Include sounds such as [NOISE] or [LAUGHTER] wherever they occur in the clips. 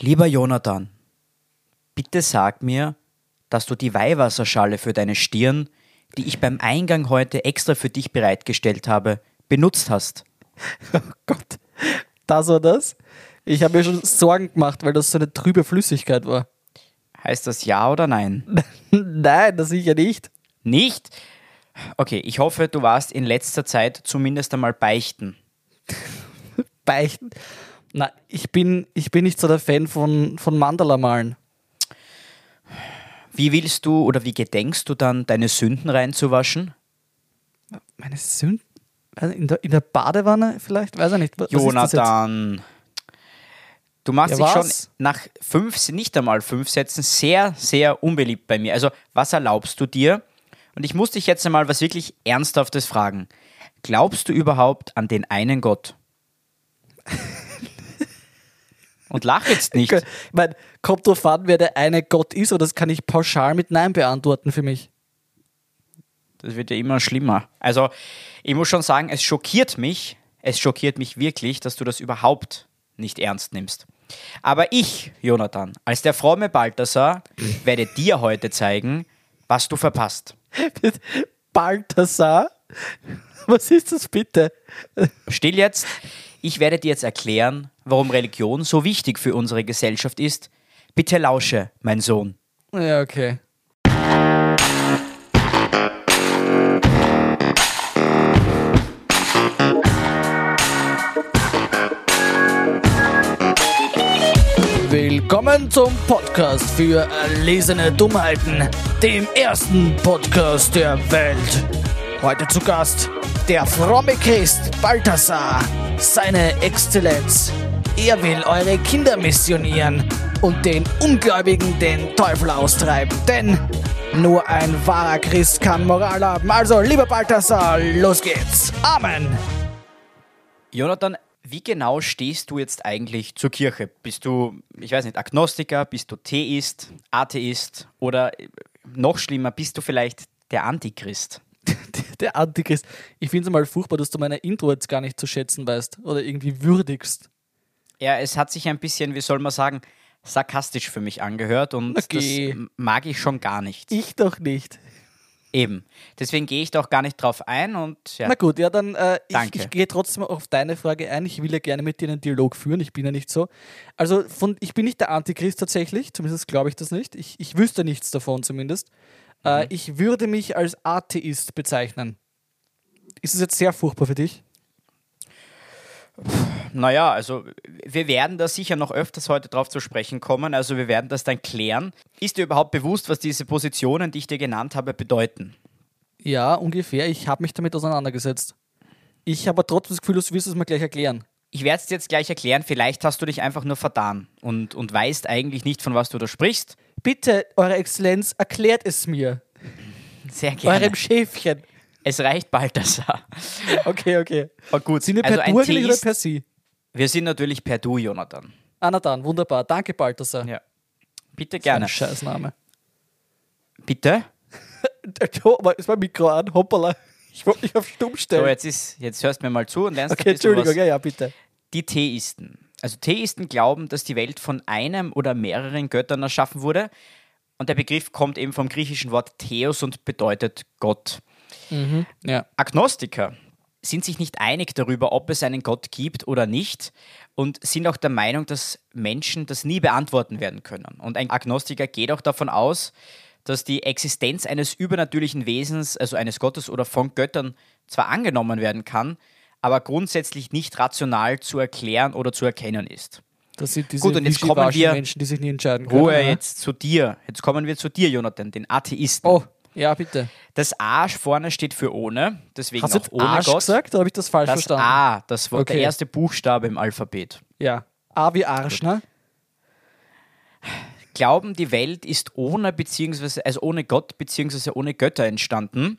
Lieber Jonathan, bitte sag mir, dass du die Weihwasserschale für deine Stirn, die ich beim Eingang heute extra für dich bereitgestellt habe, benutzt hast. [LAUGHS] Oh Gott, das war das? Ich habe mir schon Sorgen gemacht, weil das so eine trübe Flüssigkeit war. Heißt das ja oder nein? [LAUGHS] Nein, das sicher nicht. Nicht? Okay, ich hoffe, du warst in letzter Zeit zumindest einmal beichten. [LAUGHS] Beichten? Na, ich bin, ich bin nicht so der Fan von, von Mandala malen. Wie willst du oder wie gedenkst du dann, deine Sünden reinzuwaschen? Meine Sünden? Also In der, in der Badewanne vielleicht? Weiß ich nicht. Was? Jonathan, du machst Ja, dich schon nach fünf, nicht einmal fünf Sätzen sehr, sehr unbeliebt bei mir. Also, was erlaubst du dir? Und ich muss dich jetzt einmal was wirklich Ernsthaftes fragen. Glaubst du überhaupt an den einen Gott? [LAUGHS] Und lach jetzt nicht. Ich meine, kommt drauf an, wer der eine Gott ist, oder das kann ich pauschal mit Nein beantworten für mich. Das wird ja immer schlimmer. Also, ich muss schon sagen, es schockiert mich, es schockiert mich wirklich, dass du das überhaupt nicht ernst nimmst. Aber ich, Jonathan, als der fromme Balthasar, werde dir heute zeigen, was du verpasst. [LAUGHS] Balthasar? Was ist das bitte? Still jetzt. Ich werde dir jetzt erklären, warum Religion so wichtig für unsere Gesellschaft ist. Bitte lausche, mein Sohn. Ja, okay. Willkommen zum Podcast für erlesene Dummheiten, dem ersten Podcast der Welt. Heute zu Gast der fromme Christ Balthasar, seine Exzellenz. Er will eure Kinder missionieren und den Ungläubigen den Teufel austreiben, denn nur ein wahrer Christ kann Moral haben. Also, lieber Balthasar, los geht's. Amen. Jonathan, wie genau stehst du jetzt eigentlich zur Kirche? Bist du, ich weiß nicht, Agnostiker, bist du Theist, Atheist oder noch schlimmer, bist du vielleicht der Antichrist? [LAUGHS] Der Antichrist. Ich finde es mal furchtbar, dass du meine Intro jetzt gar nicht zu schätzen weißt oder irgendwie würdigst. Ja, es hat sich ein bisschen, wie soll man sagen, sarkastisch für mich angehört und Okay. das mag ich schon gar nicht. Ich doch nicht. Eben. Deswegen gehe ich doch gar nicht drauf ein und ja. Na gut, ja, dann äh, ich, ich gehe trotzdem auf deine Frage ein. Ich will ja gerne mit dir einen Dialog führen. Ich bin ja nicht so. Also von, ich bin nicht der Antichrist tatsächlich, zumindest glaube ich das nicht. Ich, ich wüsste nichts davon zumindest. Äh, ich würde mich als Atheist bezeichnen. Ist es jetzt sehr furchtbar für dich? Naja, also wir werden da sicher noch öfters heute drauf zu sprechen kommen. Also wir werden das dann klären. Ist dir überhaupt bewusst, was diese Positionen, die ich dir genannt habe, bedeuten? Ja, ungefähr. Ich habe mich damit auseinandergesetzt. Ich habe aber trotzdem das Gefühl, du wirst es mir gleich erklären. Ich werde es dir jetzt gleich erklären. Vielleicht hast du dich einfach nur vertan und, und weißt eigentlich nicht, von was du da sprichst. Bitte, Eure Exzellenz, erklärt es mir. Sehr gerne. Eurem Schäfchen. Es reicht Balthasar. Okay, okay. Oh, gut. Sind wir also per ein Du oder per Sie? wir sind natürlich per Du, Jonathan. Ah, na dann, wunderbar. Danke, Balthasar. Ja. Bitte Gerne. gerne. Scheißname. Bitte? [LAUGHS] Oh, aber ist mein Mikro an? Hoppala. Ich wollte mich auf Stumm So, stellen. jetzt, ist, jetzt hörst du mir mal zu und lernst okay, ein bisschen Entschuldigung. was. Ja, ja, bitte. Die Theisten. Also Theisten glauben, dass die Welt von einem oder mehreren Göttern erschaffen wurde. Und der Begriff kommt eben vom griechischen Wort Theos und bedeutet Gott. Ja. Agnostiker sind sich nicht einig darüber, ob es einen Gott gibt oder nicht und sind auch der Meinung, dass Menschen das nie beantworten werden können. Und ein Agnostiker geht auch davon aus, dass die Existenz eines übernatürlichen Wesens, also eines Gottes oder von Göttern, zwar angenommen werden kann, aber grundsätzlich nicht rational zu erklären oder zu erkennen ist. Das sind diese Gut, und jetzt kommen wir- Menschen, die sich nie entscheiden können. Ruhe ja. jetzt zu dir. Jetzt kommen wir zu dir, Jonathan, den Atheisten. Oh, ja, bitte. Das A vorne steht für ohne, deswegen Hast du auch jetzt ohne Arsch Gott. gesagt oder habe ich das falsch Das verstanden? A, das der Okay. erste Buchstabe im Alphabet. Ja. A wie Arsch, ne? Glauben, die Welt ist ohne beziehungsweise also ohne Gott beziehungsweise ohne Götter entstanden.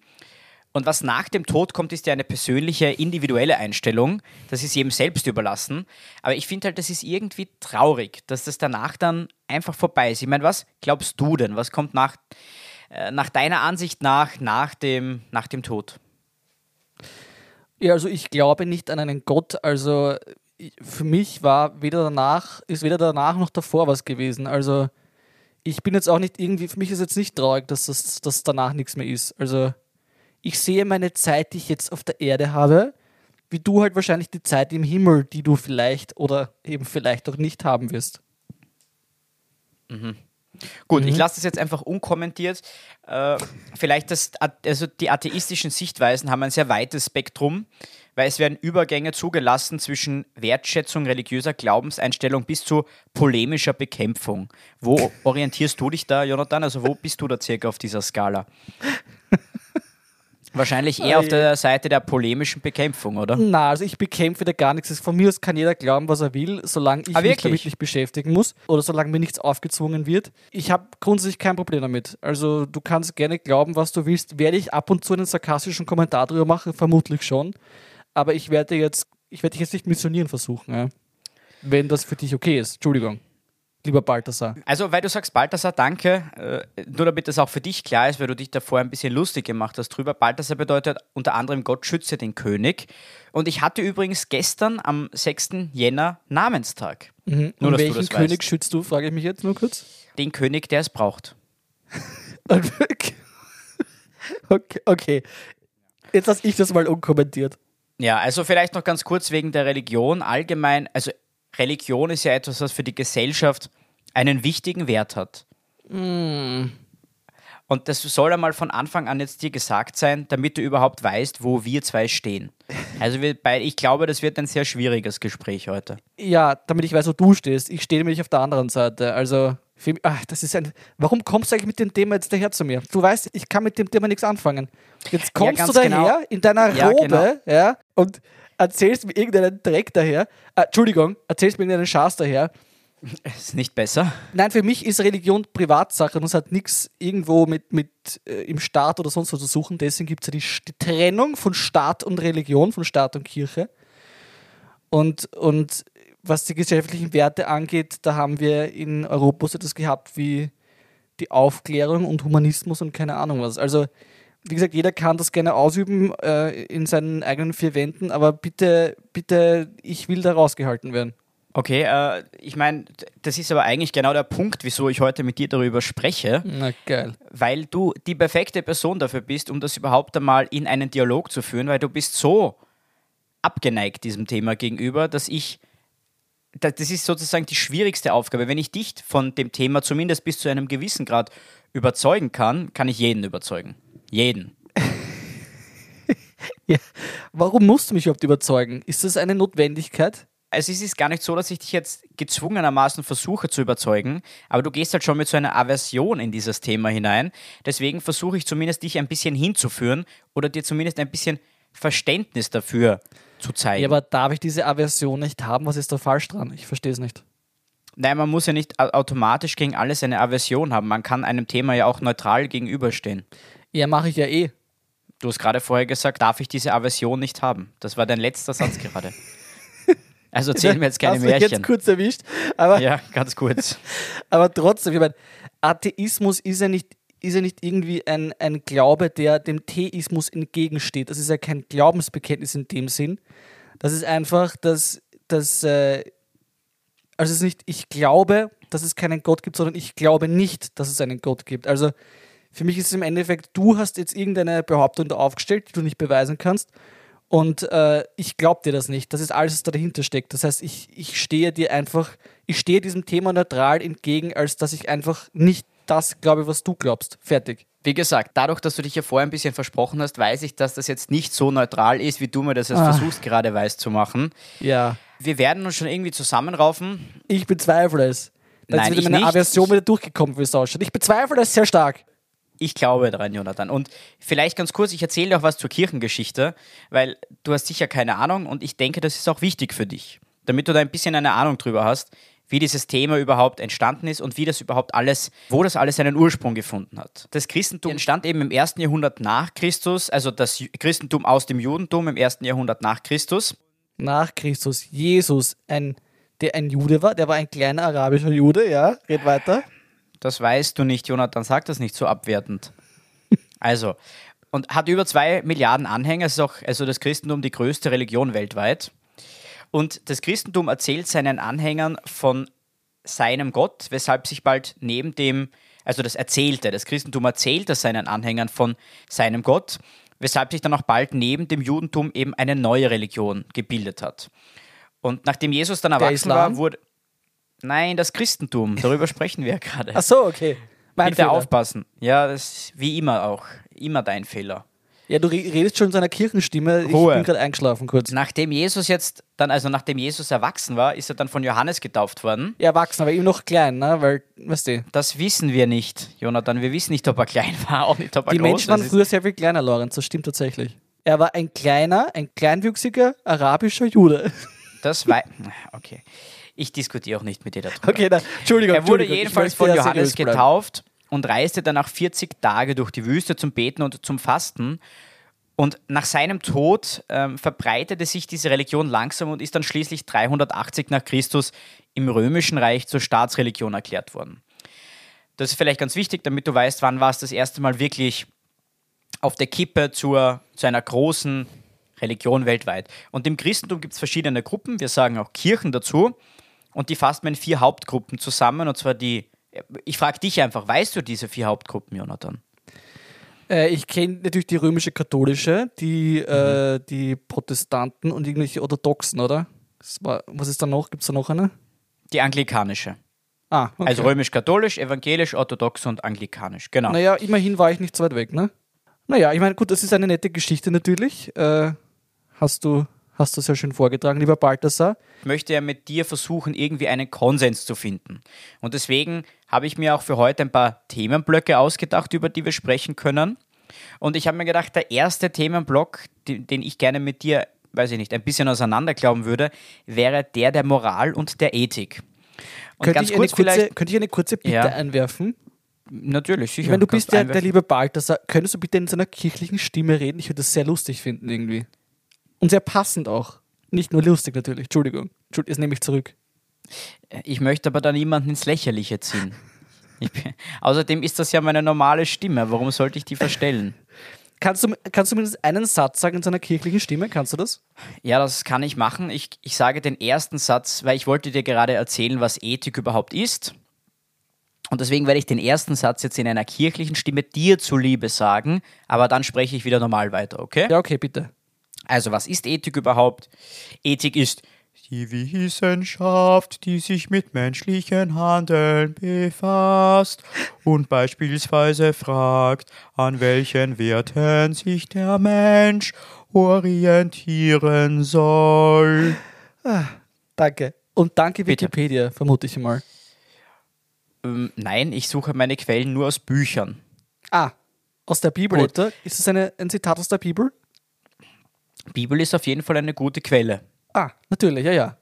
Und was nach dem Tod kommt, ist ja eine persönliche, individuelle Einstellung. Das ist jedem selbst überlassen. Aber ich finde halt, das ist irgendwie traurig, dass das danach dann einfach vorbei ist. Ich meine, was glaubst du denn? Was kommt nach, äh, nach deiner Ansicht nach, nach dem, nach dem Tod? Ja, also ich glaube nicht an einen Gott. Also für mich war weder danach, ist weder danach noch davor was gewesen. Also ich bin jetzt auch nicht irgendwie, für mich ist jetzt nicht traurig, dass das dass danach nichts mehr ist. Also ich sehe meine Zeit, die ich jetzt auf der Erde habe, wie du halt wahrscheinlich die Zeit im Himmel, die du vielleicht oder eben vielleicht auch nicht haben wirst. Gut, ich lasse das jetzt einfach unkommentiert. Äh, vielleicht das, also die atheistischen Sichtweisen haben ein sehr weites Spektrum, weil es werden Übergänge zugelassen zwischen Wertschätzung religiöser Glaubenseinstellung bis zu polemischer Bekämpfung. Wo orientierst du dich da, Jonathan? Also wo bist du da circa auf dieser Skala? Wahrscheinlich eher auf der Seite der polemischen Bekämpfung, oder? Na, also ich bekämpfe da gar nichts. Von mir aus kann jeder glauben, was er will, solange ich Ah, mich wirklich? damit nicht beschäftigen muss oder solange mir nichts aufgezwungen wird. Ich habe grundsätzlich kein Problem damit. Also du kannst gerne glauben, was du willst. Werde ich ab und zu einen sarkastischen Kommentar drüber machen? Vermutlich schon. Aber ich werde jetzt, ich werde dich jetzt nicht missionieren versuchen, ja? wenn das für dich okay ist. Entschuldigung, lieber Balthasar. Also, weil du sagst, Balthasar, danke. Äh, nur damit das auch für dich klar ist, weil du dich davor ein bisschen lustig gemacht hast drüber. Balthasar bedeutet unter anderem Gott schütze den König. Und ich hatte übrigens gestern am 6. Jänner Namenstag. Nur, Und welchen König weißt. schützt du, frage ich mich jetzt nur kurz. Den König, der es braucht. [LAUGHS] okay, okay. Jetzt lasse ich das mal unkommentiert. Ja, also vielleicht noch ganz kurz wegen der Religion allgemein. Also Religion ist ja etwas, was für die Gesellschaft einen wichtigen Wert hat. Und das soll einmal von Anfang an jetzt dir gesagt sein, damit du überhaupt weißt, wo wir zwei stehen. Also wir bei, ich glaube, das wird ein sehr schwieriges Gespräch heute. Ja, damit ich weiß, wo du stehst. Ich stehe nämlich auf der anderen Seite. Also, ach, das ist ein. Warum kommst du eigentlich mit dem Thema jetzt daher zu mir? Du weißt, ich kann mit dem Thema nichts anfangen. Jetzt kommst ganz du daher genau. in deiner Ja, Robe, genau. ja, und erzählst mir irgendeinen Dreck daher. Äh, Entschuldigung, erzählst mir irgendeinen Schaß daher. [LAUGHS] Ist nicht besser. Nein, für mich ist Religion Privatsache und es hat nichts irgendwo mit, mit äh, im Staat oder sonst was zu suchen. Deswegen gibt es ja die, die Trennung von Staat und Religion, von Staat und Kirche. Und, und was die gesellschaftlichen Werte angeht, da haben wir in Europa so etwas gehabt wie die Aufklärung und Humanismus und keine Ahnung was. Also, wie gesagt, jeder kann das gerne ausüben äh, in seinen eigenen vier Wänden, aber bitte, bitte, ich will da rausgehalten werden. Okay, äh, ich meine, das ist aber eigentlich genau der Punkt, wieso ich heute mit dir darüber spreche. Na geil. weil du die perfekte Person dafür bist, um das überhaupt einmal in einen Dialog zu führen, weil du bist so abgeneigt diesem Thema gegenüber, dass ich da- das ist sozusagen die schwierigste Aufgabe. Wenn ich dich von dem Thema zumindest bis zu einem gewissen Grad überzeugen kann, kann ich jeden überzeugen. Jeden. [LAUGHS] Ja. Warum musst du mich überhaupt überzeugen? Ist das eine Notwendigkeit? Also es ist gar nicht so, dass ich dich jetzt gezwungenermaßen versuche zu überzeugen, aber du gehst halt schon mit so einer Aversion in dieses Thema hinein. Deswegen versuche ich zumindest dich ein bisschen hinzuführen oder dir zumindest ein bisschen Verständnis dafür zu zeigen. Ja, aber darf ich diese Aversion nicht haben? Was ist da falsch dran? Ich verstehe es nicht. Nein, man muss ja nicht au- automatisch gegen alles eine Aversion haben. Man kann einem Thema ja auch neutral gegenüberstehen. Ja, mache ich ja eh. Du hast gerade vorher gesagt, darf ich diese Aversion nicht haben? Das war dein letzter Satz [LAUGHS] gerade. Also erzähl mir jetzt keine Hast Märchen. jetzt kurz erwischt. Aber, Ja, ganz kurz. [LAUGHS] aber trotzdem, ich meine, Atheismus ist ja nicht, ist ja nicht irgendwie ein, ein Glaube, der dem Theismus entgegensteht. Das ist ja kein Glaubensbekenntnis in dem Sinn. Das ist einfach, dass, dass äh, also es ist nicht, ich glaube, dass es keinen Gott gibt, sondern ich glaube nicht, dass es einen Gott gibt. Also für mich ist es im Endeffekt, du hast jetzt irgendeine Behauptung da aufgestellt, die du nicht beweisen kannst. Und äh, ich glaube dir das nicht. Das ist alles, was da dahinter steckt. Das heißt, ich, ich stehe dir einfach, ich stehe diesem Thema neutral entgegen, als dass ich einfach nicht das glaube, was du glaubst. Fertig. Wie gesagt, dadurch, dass du dich ja vorher ein bisschen versprochen hast, weiß ich, dass das jetzt nicht so neutral ist, wie du mir das jetzt Ah. versuchst gerade weiß zu machen. Ja. Wir werden uns schon irgendwie zusammenraufen. Ich bezweifle es. Da Nein, ist wieder meine nicht. Aversion wieder durchgekommen, wie es ausschaut. Ich bezweifle es sehr stark. Ich glaube daran, Jonathan. Und vielleicht ganz kurz, ich erzähle dir auch was zur Kirchengeschichte, weil du hast sicher keine Ahnung und ich denke, das ist auch wichtig für dich, damit du da ein bisschen eine Ahnung drüber hast, wie dieses Thema überhaupt entstanden ist und wie das überhaupt alles, wo das alles seinen Ursprung gefunden hat. Das Christentum entstand eben im ersten Jahrhundert nach Christus, also das Christentum aus dem Judentum im ersten Jahrhundert nach Christus. Nach Christus, Jesus, ein, der ein Jude war, der war ein kleiner arabischer Jude, ja, red weiter. Das weißt du nicht, Jonathan, sag das nicht so abwertend. [LAUGHS] Also, und hat über zwei Milliarden Anhänger, ist auch also das Christentum die größte Religion weltweit. Und das Christentum erzählt seinen Anhängern von seinem Gott, weshalb sich bald neben dem, also das Erzählte, das Christentum erzählt es seinen Anhängern von seinem Gott, weshalb sich dann auch bald neben dem Judentum eben eine neue Religion gebildet hat. Und nachdem Jesus dann erwachsen war, wurde. Nein, das Christentum, [LAUGHS] darüber sprechen wir ja gerade. Ach so, okay. Mein Bitte Fehler. aufpassen. Ja, das ist wie immer auch. Immer dein Fehler. Ja, du redest schon in so einer Kirchenstimme. Ruhe. Ich bin gerade eingeschlafen kurz. Nachdem Jesus jetzt dann, also nachdem Jesus erwachsen war, ist er dann von Johannes getauft worden. Ja, erwachsen, aber ihm noch klein, ne? Weil, weißt du. Das wissen wir nicht, Jonathan. Wir wissen nicht, ob er klein war, auch nicht, ob er Die groß Menschen waren früher sehr viel kleiner, Lorenz. Das stimmt tatsächlich. Er war ein kleiner, ein kleinwüchsiger arabischer Jude. Das war. [LAUGHS] Okay. Ich diskutiere auch nicht mit dir darüber. Okay, na, Entschuldigung. Er wurde Entschuldigung, jedenfalls von Johannes getauft und reiste danach 40 Tage durch die Wüste zum Beten und zum Fasten. Und nach seinem Tod ähm, verbreitete sich diese Religion langsam und ist dann schließlich 380 nach Christus im Römischen Reich zur Staatsreligion erklärt worden. Das ist vielleicht ganz wichtig, damit du weißt, wann war es das erste Mal wirklich auf der Kippe zur, zu einer großen Religion weltweit. Und im Christentum gibt es verschiedene Gruppen, wir sagen auch Kirchen dazu, und die fasst man in vier Hauptgruppen zusammen, und zwar die, ich frage dich einfach, weißt du diese vier Hauptgruppen, Jonathan? Äh, ich kenne natürlich die römische katholische, die, äh, mhm. äh, die Protestanten und irgendwelche orthodoxen, oder? War, was ist da noch? Gibt es da noch eine? Die anglikanische. Ah, okay. Also römisch-katholisch, evangelisch, orthodox und anglikanisch, genau. Naja, immerhin war ich nicht so weit weg, ne? Naja, ich meine, gut, das ist eine nette Geschichte natürlich. Äh, hast du hast du sehr schön vorgetragen, lieber Balthasar. Ich möchte ja mit dir versuchen, irgendwie einen Konsens zu finden. Und deswegen habe ich mir auch für heute ein paar Themenblöcke ausgedacht, über die wir sprechen können. Und ich habe mir gedacht, der erste Themenblock, den ich gerne mit dir, weiß ich nicht, ein bisschen auseinanderglauben würde, wäre der der Moral und der Ethik. Und könnte, ganz ich kurz kurze, könnte ich eine kurze Bitte ja. einwerfen? Natürlich, sicher. Wenn du bist der, der liebe Balthasar, könntest du bitte in so einer kirchlichen Stimme reden? Ich würde das sehr lustig finden irgendwie. Und sehr passend auch. Nicht nur lustig natürlich. Entschuldigung. Das nehme ich zurück. Ich möchte aber da niemanden ins Lächerliche ziehen. Bin, außerdem ist das ja meine normale Stimme. Warum sollte ich die verstellen? Kannst du, kannst du mindestens einen Satz sagen in seiner kirchlichen Stimme? Kannst du das? Ja, das kann ich machen. Ich, ich sage den ersten Satz, weil ich wollte dir gerade erzählen, was Ethik überhaupt ist. Und deswegen werde ich den ersten Satz jetzt in einer kirchlichen Stimme dir zuliebe sagen, aber dann spreche ich wieder normal weiter, okay? Ja, okay, bitte. Also, was ist Ethik überhaupt? Ethik ist die Wissenschaft, die sich mit menschlichen Handeln befasst und beispielsweise fragt, an welchen Werten sich der Mensch orientieren soll. Ah, danke. Und danke Wikipedia, Bitte. vermute ich mal. Ähm, nein, ich suche meine Quellen nur aus Büchern. Ah, aus der Bibel, Gut. oder? Ist es eine, ein Zitat aus der Bibel? Bibel ist auf jeden Fall eine gute Quelle. Ah, natürlich, ja, ja.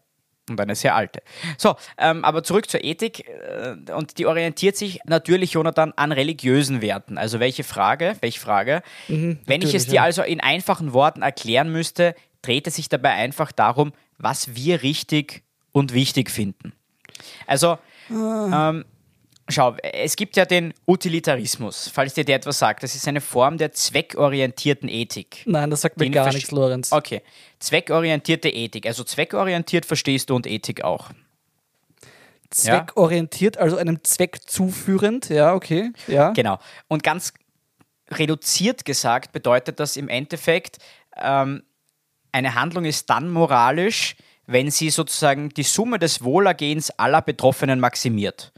Und eine sehr alte. So, ähm, aber zurück zur Ethik. Äh, und die orientiert sich natürlich, Jonathan, an religiösen Werten. Also welche Frage? Welche Frage? Mhm, Wenn ich es dir ja. also in einfachen Worten erklären müsste, dreht es sich dabei einfach darum, was wir richtig und wichtig finden. Also, ah. ähm, Schau, es gibt ja den Utilitarismus, falls dir der etwas sagt. Das ist eine Form der zweckorientierten Ethik. Nein, das sagt mir gar nichts, Lorenz. Okay, zweckorientierte Ethik. Also zweckorientiert verstehst du und Ethik auch. Zweckorientiert, ja? also einem Zweck zuführend, ja, okay. Ja. Genau. Und ganz reduziert gesagt bedeutet das im Endeffekt, ähm, eine Handlung ist dann moralisch, wenn sie sozusagen die Summe des Wohlergehens aller Betroffenen maximiert.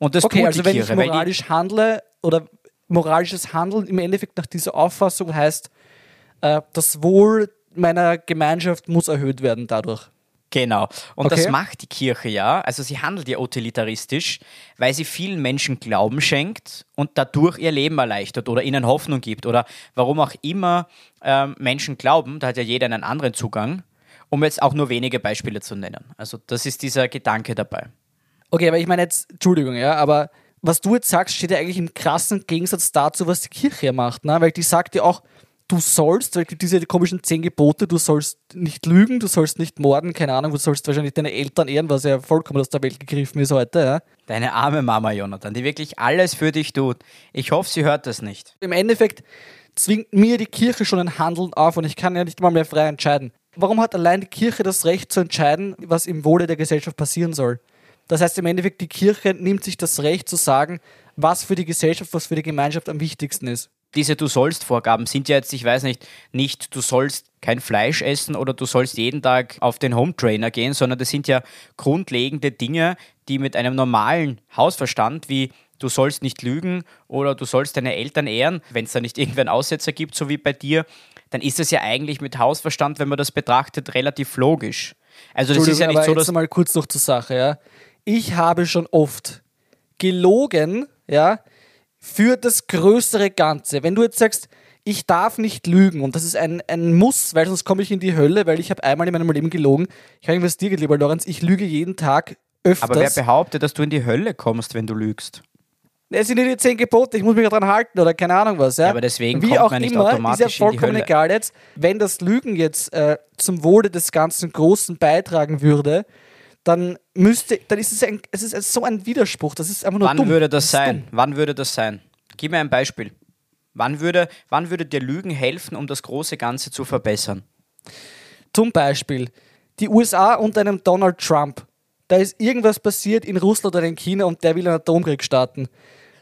Und das okay, tut also wenn ich moralisch handle oder moralisches Handeln im Endeffekt nach dieser Auffassung heißt, äh, das Wohl meiner Gemeinschaft muss erhöht werden dadurch. Genau. Und okay. das macht die Kirche ja. Also sie handelt ja utilitaristisch, weil sie vielen Menschen Glauben schenkt und dadurch ihr Leben erleichtert oder ihnen Hoffnung gibt oder warum auch immer ähm, Menschen glauben. Da hat ja jeder einen anderen Zugang, um jetzt auch nur wenige Beispiele zu nennen. Also das ist dieser Gedanke dabei. Okay, aber ich meine jetzt, Entschuldigung, ja, aber was du jetzt sagst, steht ja eigentlich im krassen Gegensatz dazu, was die Kirche macht, ne? Weil die sagt ja auch, du sollst, weil diese komischen zehn Gebote, du sollst nicht lügen, du sollst nicht morden, keine Ahnung, du sollst wahrscheinlich deine Eltern ehren, was ja vollkommen aus der Welt gegriffen ist heute, ja. Deine arme Mama, Jonathan, die wirklich alles für dich tut. Ich hoffe, sie hört das nicht. Im Endeffekt zwingt mir die Kirche schon ein Handeln auf und ich kann ja nicht mal mehr frei entscheiden. Warum hat allein die Kirche das Recht zu entscheiden, was im Wohle der Gesellschaft passieren soll? Das heißt im Endeffekt, die Kirche nimmt sich das Recht zu sagen, was für die Gesellschaft, was für die Gemeinschaft am wichtigsten ist. Diese Du sollst Vorgaben sind ja jetzt, ich weiß nicht, nicht du sollst kein Fleisch essen oder du sollst jeden Tag auf den Home Trainer gehen, sondern das sind ja grundlegende Dinge, die mit einem normalen Hausverstand wie du sollst nicht lügen oder du sollst deine Eltern ehren, wenn es da nicht irgendeinen Aussetzer gibt, so wie bei dir, dann ist das ja eigentlich mit Hausverstand, wenn man das betrachtet, relativ logisch. Also das ist ja nicht so, jetzt dass mal kurz noch zur Sache, ja. Ich habe schon oft gelogen, ja, für das größere Ganze. Wenn du jetzt sagst, ich darf nicht lügen und das ist ein, ein Muss, weil sonst komme ich in die Hölle, weil ich habe einmal in meinem Leben gelogen. Ich kann was dir, lieber Lorenz, ich lüge jeden Tag öfters. aber wer behauptet, dass du in die Hölle kommst, wenn du lügst? Es sind ja die zehn Gebote, ich muss mich daran halten oder keine Ahnung was. Ja, Ja, aber deswegen Wie kommt auch man nicht immer, ist ja vollkommen egal jetzt. Wenn das Lügen jetzt äh, zum Wohle des ganzen Großen beitragen würde, dann müsste, dann ist es, ein, es ist so ein Widerspruch. Das ist einfach nur Wann dumm. würde das ist sein? dumm. Wann würde das sein? Gib mir ein Beispiel. Wann würde, wann würde dir Lügen helfen, um das große Ganze zu verbessern? Zum Beispiel die USA und einem Donald Trump. Da ist irgendwas passiert in Russland oder in China und der will einen Atomkrieg starten.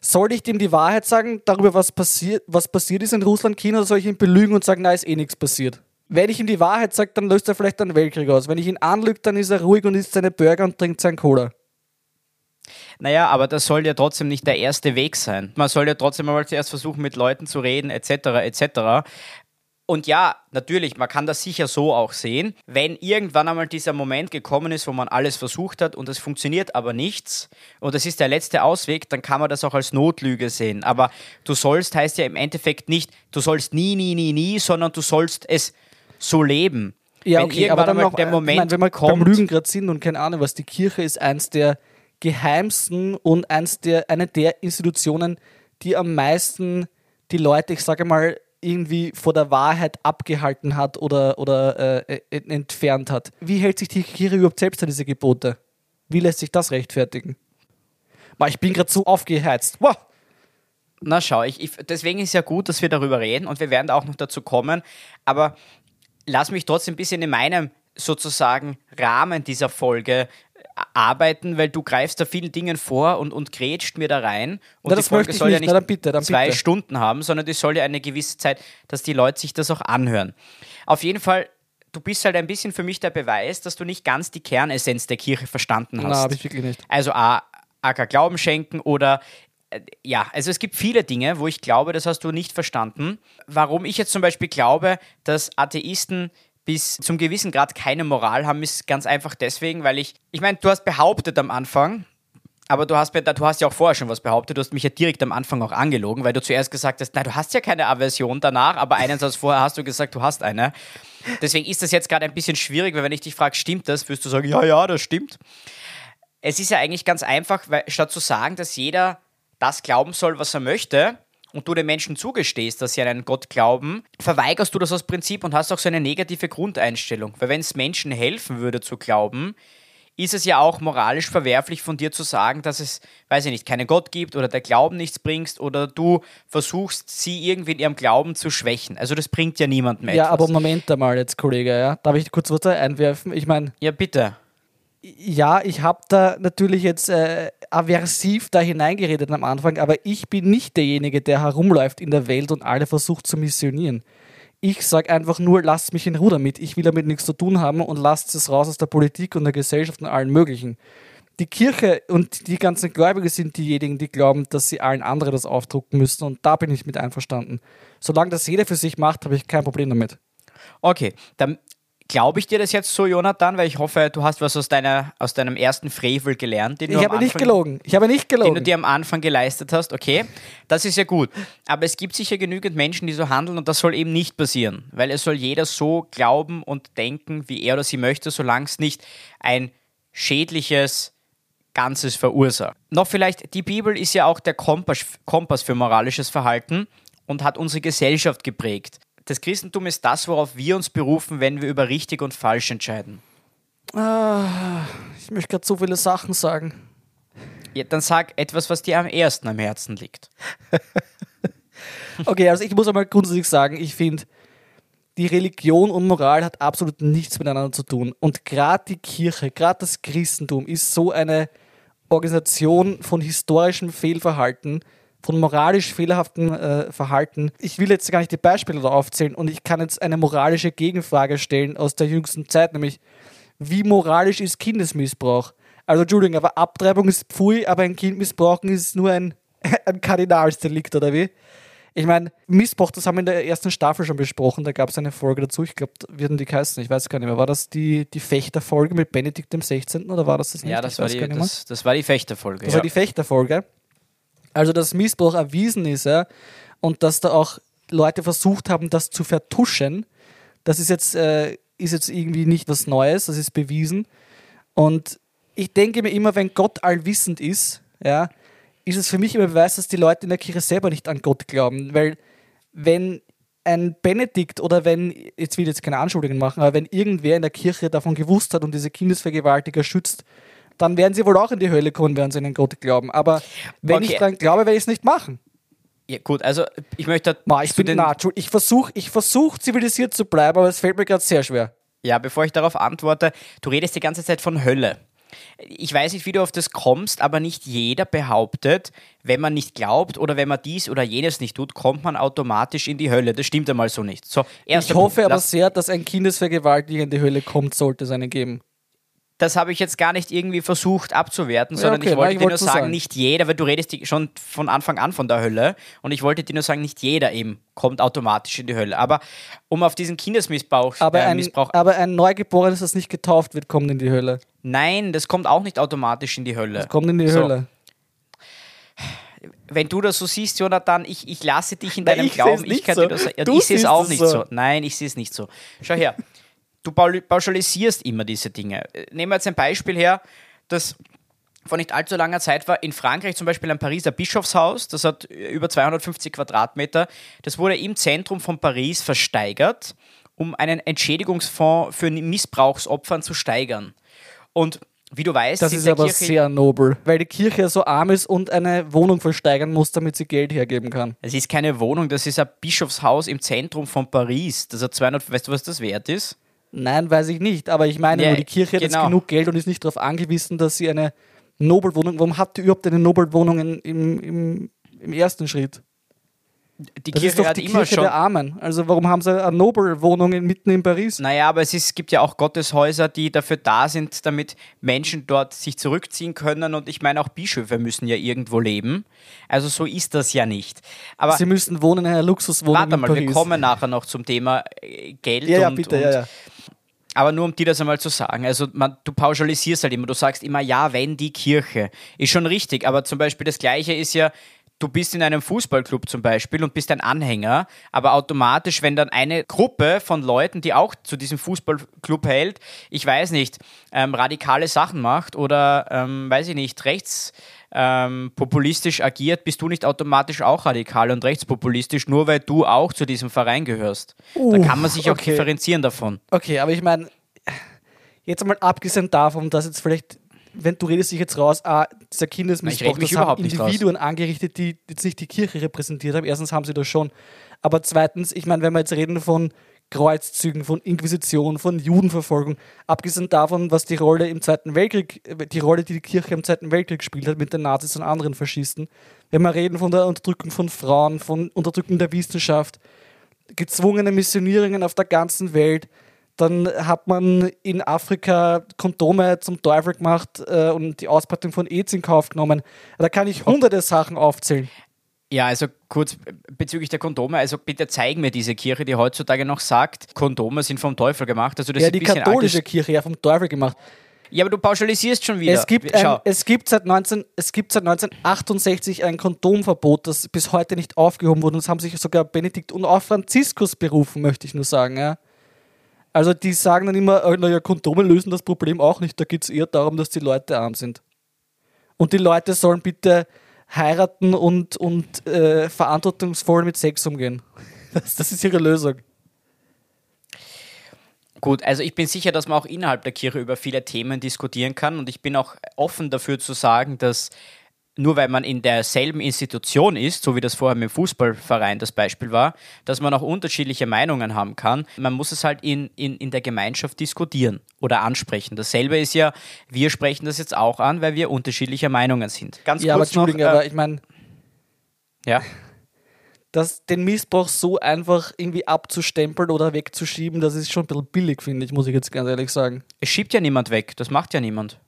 Soll ich dem die Wahrheit sagen darüber, was passiert, was passiert ist in Russland, China, oder soll ich ihn belügen und sagen, na, ist eh nichts passiert? Wenn ich ihm die Wahrheit sage, dann löst er vielleicht einen Weltkrieg aus. Wenn ich ihn anlüge, dann ist er ruhig und isst seine Burger und trinkt seinen Cola. Naja, aber das soll ja trotzdem nicht der erste Weg sein. Man soll ja trotzdem mal zuerst versuchen, mit Leuten zu reden, etc., etc. Und ja, natürlich, man kann das sicher so auch sehen. Wenn irgendwann einmal dieser Moment gekommen ist, wo man alles versucht hat und es funktioniert aber nichts und es ist der letzte Ausweg, dann kann man das auch als Notlüge sehen. Aber du sollst heißt ja im Endeffekt nicht, du sollst nie, nie, nie, nie, sondern du sollst es so leben. Ja, Wenn okay, aber dann noch, der äh, Moment ich mein, wenn wir kommt, beim Lügen gerade sind und keine Ahnung was, die Kirche ist eins der geheimsten und eins der, eine der Institutionen, die am meisten die Leute, ich sage mal, irgendwie vor der Wahrheit abgehalten hat oder, oder äh, entfernt hat. Wie hält sich die Kirche überhaupt selbst an diese Gebote? Wie lässt sich das rechtfertigen? Ma, ich bin gerade so aufgeheizt. Wow. Na schau, ich, ich, deswegen ist ja gut, dass wir darüber reden und wir werden da auch noch dazu kommen. Aber lass mich trotzdem ein bisschen in meinem sozusagen Rahmen dieser Folge arbeiten, weil du greifst da vielen Dingen vor und, und grätscht mir da rein. Und Na, die das Folge möchte ich soll ja nicht. nicht Na, dann bitte, dann zwei bitte. Stunden haben, sondern die soll ja eine gewisse Zeit, dass die Leute sich das auch anhören. Auf jeden Fall, du bist halt ein bisschen für mich der Beweis, dass du nicht ganz die Kernessenz der Kirche verstanden hast. Na, habe ich wirklich nicht. Also A, AK Glauben schenken oder äh, ja, also es gibt viele Dinge, wo ich glaube, das hast du nicht verstanden. Warum ich jetzt zum Beispiel glaube, dass Atheisten bis zum gewissen Grad keine Moral haben, ist ganz einfach deswegen, weil ich, ich meine, du hast behauptet am Anfang, aber du hast, du hast ja auch vorher schon was behauptet, du hast mich ja direkt am Anfang auch angelogen, weil du zuerst gesagt hast, na, du hast ja keine Aversion danach, aber einen Satz vorher hast du gesagt, du hast eine. Deswegen ist das jetzt gerade ein bisschen schwierig, weil wenn ich dich frage, stimmt das, wirst du sagen, ja, ja, das stimmt es ist ja eigentlich ganz einfach, weil statt zu sagen, dass jeder das glauben soll, was er möchte, und du den Menschen zugestehst, dass sie an einen Gott glauben, verweigerst du das aus Prinzip und hast auch so eine negative Grundeinstellung. Weil wenn es Menschen helfen würde zu glauben, ist es ja auch moralisch verwerflich von dir zu sagen, dass es, weiß ich nicht, keinen Gott gibt oder der Glauben nichts bringst oder du versuchst, sie irgendwie in ihrem Glauben zu schwächen. Also das bringt ja niemandem Ja, etwas. aber Moment einmal jetzt, Kollege, ja. Darf ich kurz was einwerfen? Ich meine, ja, bitte. Ja, ich habe da natürlich jetzt äh, aversiv da hineingeredet am Anfang, aber ich bin nicht derjenige, der herumläuft in der Welt und alle versucht zu missionieren. Ich sage einfach nur, lasst mich in Ruhe damit. Ich will damit nichts zu tun haben und lasst es raus aus der Politik und der Gesellschaft und allen möglichen. Die Kirche und die ganzen Gläubigen sind diejenigen, die glauben, dass sie allen anderen das aufdrucken müssen und da bin ich mit einverstanden. Solange das jeder für sich macht, habe ich kein Problem damit. Okay, dann glaube ich dir das jetzt so, Jonathan, weil ich hoffe, du hast was aus, deiner, aus deinem ersten Frevel gelernt, den du, Ich am habe nicht Anfang, gelogen. Ich habe nicht den du gelogen. dir am Anfang geleistet hast. Okay, das ist ja gut. Aber es gibt sicher genügend Menschen, die so handeln und das soll eben nicht passieren, weil es soll jeder so glauben und denken, wie er oder sie möchte, solange es nicht ein schädliches Ganzes verursacht. Noch vielleicht, die Bibel ist ja auch der Kompass, Kompass für moralisches Verhalten und hat unsere Gesellschaft geprägt. Das Christentum ist das, worauf wir uns berufen, wenn wir über richtig und falsch entscheiden. Ah, ich möchte gerade so viele Sachen sagen. Ja, dann sag etwas, was dir am ersten am Herzen liegt. [LAUGHS] Okay, also ich muss einmal grundsätzlich sagen, ich finde, die Religion und Moral hat absolut nichts miteinander zu tun. Und gerade die Kirche, gerade das Christentum ist so eine Organisation von historischem Fehlverhalten, von moralisch fehlerhaftem äh, Verhalten. Ich will jetzt gar nicht die Beispiele da aufzählen und ich kann jetzt eine moralische Gegenfrage stellen aus der jüngsten Zeit, nämlich wie moralisch ist Kindesmissbrauch? Also Entschuldigung, aber Abtreibung ist Pfui, aber ein Kind missbrauchen ist nur ein, [LAUGHS] ein Kardinalsdelikt, oder wie? Ich meine, Missbrauch, das haben wir in der ersten Staffel schon besprochen, da gab es eine Folge dazu, ich glaube, wie hatten die geheißen, ich weiß gar nicht mehr. War das die, die Fechterfolge mit Benedikt dem 16. oder war das das nicht? Ja, das, war weiß die, gar nicht mehr. das, das war die Fechterfolge. Das ja. war die Fechterfolge. Also, dass Missbrauch erwiesen ist, ja, und dass da auch Leute versucht haben, das zu vertuschen, das ist jetzt, äh, ist jetzt irgendwie nicht was Neues, das ist bewiesen. Und ich denke mir immer, wenn Gott allwissend ist, ja, ist es für mich immer Beweis, dass die Leute in der Kirche selber nicht an Gott glauben. Weil wenn ein Benedikt oder wenn, jetzt will ich jetzt keine Anschuldigungen machen, aber wenn irgendwer in der Kirche davon gewusst hat und diese Kindesvergewaltiger schützt, dann werden sie wohl auch in die Hölle kommen, werden sie an den Gott glauben. Aber wenn Okay. ich dran glaube, werde ich es nicht machen. ja, gut, also ich möchte Ma, ich bin na, ich versuche ich versuch, zivilisiert zu bleiben, aber es fällt mir gerade sehr schwer. Ja, bevor ich darauf antworte, du redest die ganze Zeit von Hölle. Ich weiß nicht, wie du auf das kommst, aber nicht jeder behauptet, wenn man nicht glaubt oder wenn man dies oder jenes nicht tut, kommt man automatisch in die Hölle. Das stimmt einmal so nicht. So, Ich hoffe Punkt. aber sehr, dass ein Kindesvergewaltiger in die Hölle kommt, sollte es eine geben. Das habe ich jetzt gar nicht irgendwie versucht abzuwerten, sondern okay, ich wollte ich dir nur wollt's nur sagen, sagen. nicht jeder, weil du redest schon von Anfang an von der Hölle und ich wollte dir nur sagen, nicht jeder eben kommt automatisch in die Hölle. Aber um auf diesen Kindesmissbrauch Aber, äh, ein, Missbrauch, aber ein Neugeborenes, das nicht getauft wird, kommt in die Hölle. nein, das kommt auch nicht automatisch in die Hölle. Das kommt in die So. Hölle. Wenn du das so siehst, Jonathan, ich, ich lasse dich in Nein, deinem ich Glauben. Ich kann so. dir das ja, Ich sehe es auch nicht so. so. Nein, ich sehe es nicht so. Schau her, du pauschalisierst immer diese Dinge. Äh, Nehmen wir jetzt ein Beispiel her, das vor nicht allzu langer Zeit war in Frankreich zum Beispiel ein Pariser Bischofshaus, das hat äh, über 250 Quadratmeter. Das wurde im Zentrum von Paris versteigert, um einen Entschädigungsfonds für Missbrauchsopfern zu steigern. Und wie du weißt, Das ist aber Kirche sehr nobel, weil die Kirche so arm ist und eine Wohnung versteigern muss, damit sie Geld hergeben kann. Es ist keine Wohnung, das ist ein Bischofshaus im Zentrum von Paris. Das hat 200, weißt du, was das wert ist? Nein, weiß ich nicht, aber ich meine Ja, nur, die Kirche hat genau. jetzt genug Geld und ist nicht darauf angewiesen, dass sie eine Nobelwohnung, warum hat die überhaupt eine Nobelwohnung im, im, im ersten Schritt? Die Das Kirche ist doch hat die immer Kirche schon. der Armen. Also warum haben sie eine Nobelwohnung in- mitten in Paris? Naja, aber es ist, gibt ja auch Gotteshäuser, die dafür da sind, damit Menschen dort sich zurückziehen können. Und ich meine, auch Bischöfe müssen ja irgendwo leben. Also so ist das ja nicht. Aber Sie müssen wohnen in einer Luxuswohnung warte in mal, Paris. wir kommen nachher noch zum Thema äh, Geld ja, ja, und, bitte, und ja, ja. Aber nur um dir das einmal zu sagen, also man, du pauschalisierst halt immer, du sagst immer, ja, wenn die Kirche. Ist schon richtig, aber zum Beispiel das Gleiche ist ja, du bist in einem Fußballclub zum Beispiel und bist ein Anhänger, aber automatisch, wenn dann eine Gruppe von Leuten, die auch zu diesem Fußballclub hält, ich weiß nicht, ähm, radikale Sachen macht oder, ähm, weiß ich nicht, rechts ähm, populistisch agiert, bist du nicht automatisch auch radikal und rechtspopulistisch, nur weil du auch zu diesem Verein gehörst. da Uh, kann man sich auch okay. differenzieren davon. Okay, aber ich meine, jetzt mal abgesehen davon, dass jetzt vielleicht, wenn du redest dich jetzt raus, ah, dieser Kindesmissbrauch, das haben. Individuen angerichtet, die jetzt nicht die Kirche repräsentiert haben. Erstens haben sie das schon. Aber zweitens, ich meine, wenn wir jetzt reden von Kreuzzügen, von Inquisition, von Judenverfolgung, abgesehen davon, was die Rolle im Zweiten Weltkrieg, die Rolle, die die Kirche im Zweiten Weltkrieg gespielt hat mit den Nazis und anderen Faschisten, wenn wir reden von der Unterdrückung von Frauen, von Unterdrückung der Wissenschaft, gezwungene Missionierungen auf der ganzen Welt. Dann hat man in Afrika Kondome zum Teufel gemacht äh, und die Ausbreitung von AIDS in Kauf genommen. Da kann ich hunderte Sachen aufzählen. Ja, also kurz bezüglich der Kondome, also bitte zeig mir diese Kirche, die heutzutage noch sagt, Kondome sind vom Teufel gemacht. Also das Ja, ist die katholische. Kirche ja vom Teufel gemacht. Ja, aber du pauschalisierst schon wieder. Es gibt, ein, es, gibt seit 19, es gibt seit 1968 ein Kondomverbot, das bis heute nicht aufgehoben wurde. Und es haben sich sogar Benedikt und auch Franziskus berufen, möchte ich nur sagen. Ja. Also die sagen dann immer, äh, naja, Kondome lösen das Problem auch nicht. Da geht es eher darum, dass die Leute arm sind. Und die Leute sollen bitte heiraten und, und äh, verantwortungsvoll mit Sex umgehen. [LAUGHS] Das, das ist ihre Lösung. gut, also ich bin sicher, dass man auch innerhalb der Kirche über viele Themen diskutieren kann und ich bin auch offen dafür zu sagen, dass nur weil man in derselben Institution ist, so wie das vorher mit dem Fußballverein das Beispiel war, dass man auch unterschiedliche Meinungen haben kann. Man muss es halt in, in, in der Gemeinschaft diskutieren oder ansprechen. Dasselbe ist ja, wir sprechen das jetzt auch an, weil wir unterschiedlicher Meinungen sind. Ganz ja, kurz aber Entschuldigung, noch, äh, aber ich meine, ja. Das, den Missbrauch so einfach irgendwie abzustempeln oder wegzuschieben, das ist schon ein bisschen billig, finde ich, muss ich jetzt ganz ehrlich sagen. Es schiebt ja niemand weg, das macht ja niemand.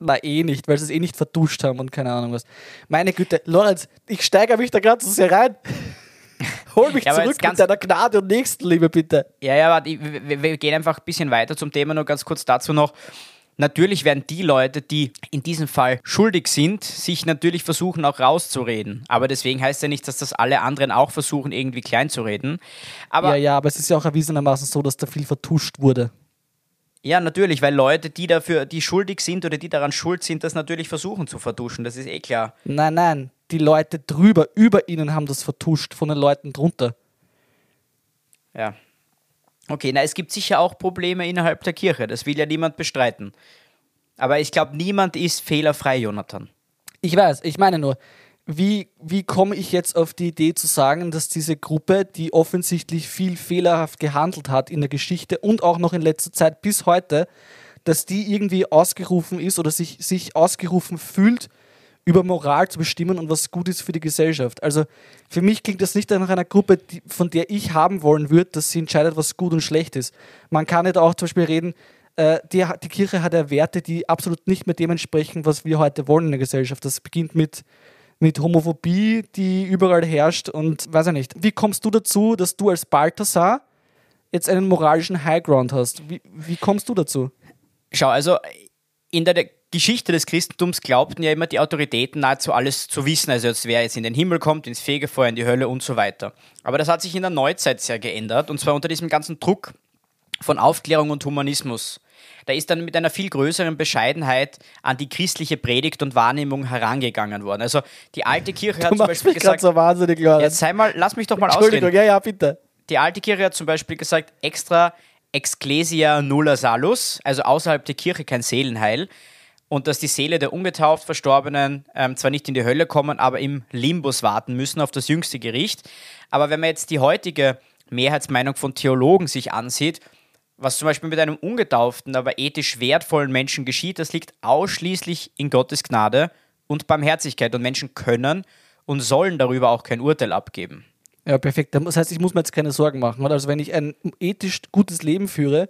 Na, eh nicht, weil sie es eh nicht verduscht haben und keine Ahnung was. Meine Güte, Lorenz, ich steigere mich da gerade so sehr rein. [LAUGHS] Hol mich ja, zurück mit deiner Gnade und Nächstenliebe, bitte. Ja, ja, warte, wir, wir gehen einfach ein bisschen weiter zum Thema, nur ganz kurz dazu noch. Natürlich werden die Leute, die in diesem Fall schuldig sind, sich natürlich versuchen auch rauszureden. Aber deswegen heißt ja nicht, dass das alle anderen auch versuchen, irgendwie klein zu reden. Aber ja, ja, aber es ist ja auch erwiesenermaßen so, dass da viel vertuscht wurde. Ja, natürlich, weil Leute, die dafür, die schuldig sind oder die daran schuld sind, das natürlich versuchen zu vertuschen. Das ist eh klar. Nein, nein, die Leute drüber, über ihnen haben das vertuscht von den Leuten drunter. Ja, Okay, na, es gibt sicher auch Probleme innerhalb der Kirche, das will ja niemand bestreiten. Aber ich glaube, niemand ist fehlerfrei, Jonathan. Ich weiß, ich meine nur, wie, wie komme ich jetzt auf die Idee zu sagen, dass diese Gruppe, die offensichtlich viel fehlerhaft gehandelt hat in der Geschichte und auch noch in letzter Zeit bis heute, dass die irgendwie ausgerufen ist oder sich, sich ausgerufen fühlt, über Moral zu bestimmen und was gut ist für die Gesellschaft. Also für mich klingt das nicht nach einer Gruppe, die, von der ich haben wollen würde, dass sie entscheidet, was gut und schlecht ist. Man kann nicht auch zum Beispiel reden, äh, die, die Kirche hat ja Werte, die absolut nicht mehr dem entsprechen, was wir heute wollen in der Gesellschaft. Das beginnt mit, mit Homophobie, die überall herrscht und weiß ich nicht. Wie kommst du dazu, dass du als Balthasar jetzt einen moralischen Highground hast? Wie, wie kommst du dazu? Schau, also in der Geschichte des Christentums glaubten ja immer die Autoritäten nahezu alles zu wissen, also jetzt wer jetzt in den Himmel kommt, ins Fegefeuer, in die Hölle und so weiter. Aber das hat sich in der Neuzeit sehr geändert und zwar unter diesem ganzen Druck von Aufklärung und Humanismus. Da ist dann mit einer viel größeren Bescheidenheit an die christliche Predigt und Wahrnehmung herangegangen worden. Also die alte Kirche hat zum Beispiel gesagt, so wahnsinnig jetzt sei mal, lass mich doch mal Entschuldigung, ausreden. ja, ja, bitte. Die alte Kirche hat zum Beispiel gesagt, extra Exclesia nulla salus, also außerhalb der Kirche kein Seelenheil und dass die Seele der ungetauft Verstorbenen ähm, zwar nicht in die Hölle kommen, aber im Limbus warten müssen auf das jüngste Gericht. Aber wenn man jetzt die heutige Mehrheitsmeinung von Theologen sich ansieht, was zum Beispiel mit einem ungetauften, aber ethisch wertvollen Menschen geschieht, das liegt ausschließlich in Gottes Gnade und Barmherzigkeit und Menschen können und sollen darüber auch kein Urteil abgeben. Ja, perfekt. Das heißt, ich muss mir jetzt keine Sorgen machen. Also wenn ich ein ethisch gutes Leben führe,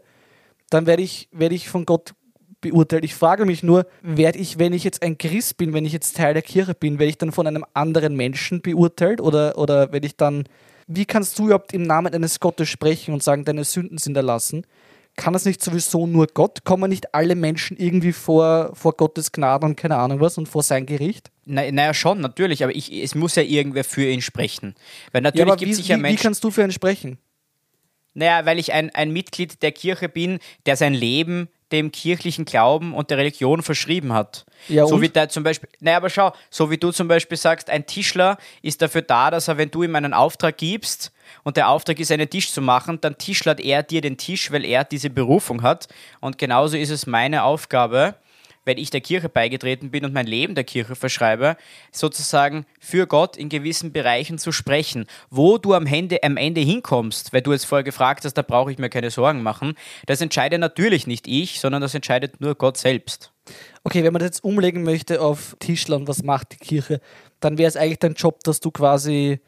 dann werde ich, werde ich von Gott beurteilt. Ich frage mich nur, werde ich, wenn ich jetzt ein Christ bin, wenn ich jetzt Teil der Kirche bin, werde ich dann von einem anderen Menschen beurteilt oder, oder werde ich dann, wie kannst du überhaupt im Namen eines Gottes sprechen und sagen, deine Sünden sind erlassen? Kann das nicht sowieso nur Gott? Kommen nicht alle Menschen irgendwie vor, vor Gottes Gnade und keine Ahnung was und vor sein Gericht? Na, naja, schon, natürlich, aber ich, es muss ja irgendwer für ihn sprechen. Weil natürlich ja, gibt es sicher wie, Menschen. Wie kannst du für ihn sprechen? Naja, weil ich ein, ein Mitglied der Kirche bin, der sein Leben dem kirchlichen Glauben und der Religion verschrieben hat. Ja, so und? wie der zum Beispiel, naja, aber schau, so wie du zum Beispiel sagst, ein Tischler ist dafür da, dass er, wenn du ihm einen Auftrag gibst und der Auftrag ist, einen Tisch zu machen, dann tischlert er dir den Tisch, weil er diese Berufung hat. Und genauso ist es meine Aufgabe, wenn ich der Kirche beigetreten bin und mein Leben der Kirche verschreibe, sozusagen für Gott in gewissen Bereichen zu sprechen. Wo du am Ende, am Ende hinkommst, weil du jetzt vorher gefragt hast, da brauche ich mir keine Sorgen machen, das entscheide natürlich nicht ich, sondern das entscheidet nur Gott selbst. Okay, wenn man das jetzt umlegen möchte auf Tischler und was macht die Kirche, dann wäre es eigentlich dein Job, dass du quasi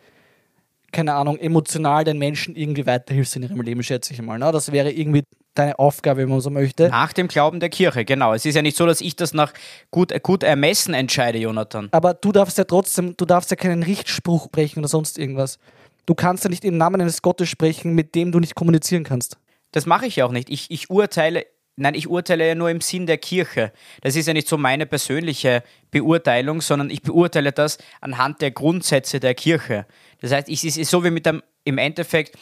keine Ahnung, emotional den Menschen irgendwie weiterhilfst in ihrem Leben, schätze ich mal. Ne? Das wäre irgendwie deine Aufgabe, wenn man so möchte. Nach dem Glauben der Kirche, genau. Es ist ja nicht so, dass ich das nach gut, gut Ermessen entscheide, Jonathan. Aber du darfst ja trotzdem, du darfst ja keinen Richtspruch brechen oder sonst irgendwas. Du kannst ja nicht im Namen eines Gottes sprechen, mit dem du nicht kommunizieren kannst. Das mache ich ja auch nicht. Ich, ich urteile, nein, ich urteile ja nur im Sinn der Kirche. Das ist ja nicht so meine persönliche Beurteilung, sondern ich beurteile das anhand der Grundsätze der Kirche. Das heißt, es ist so wie mit dem, im Endeffekt,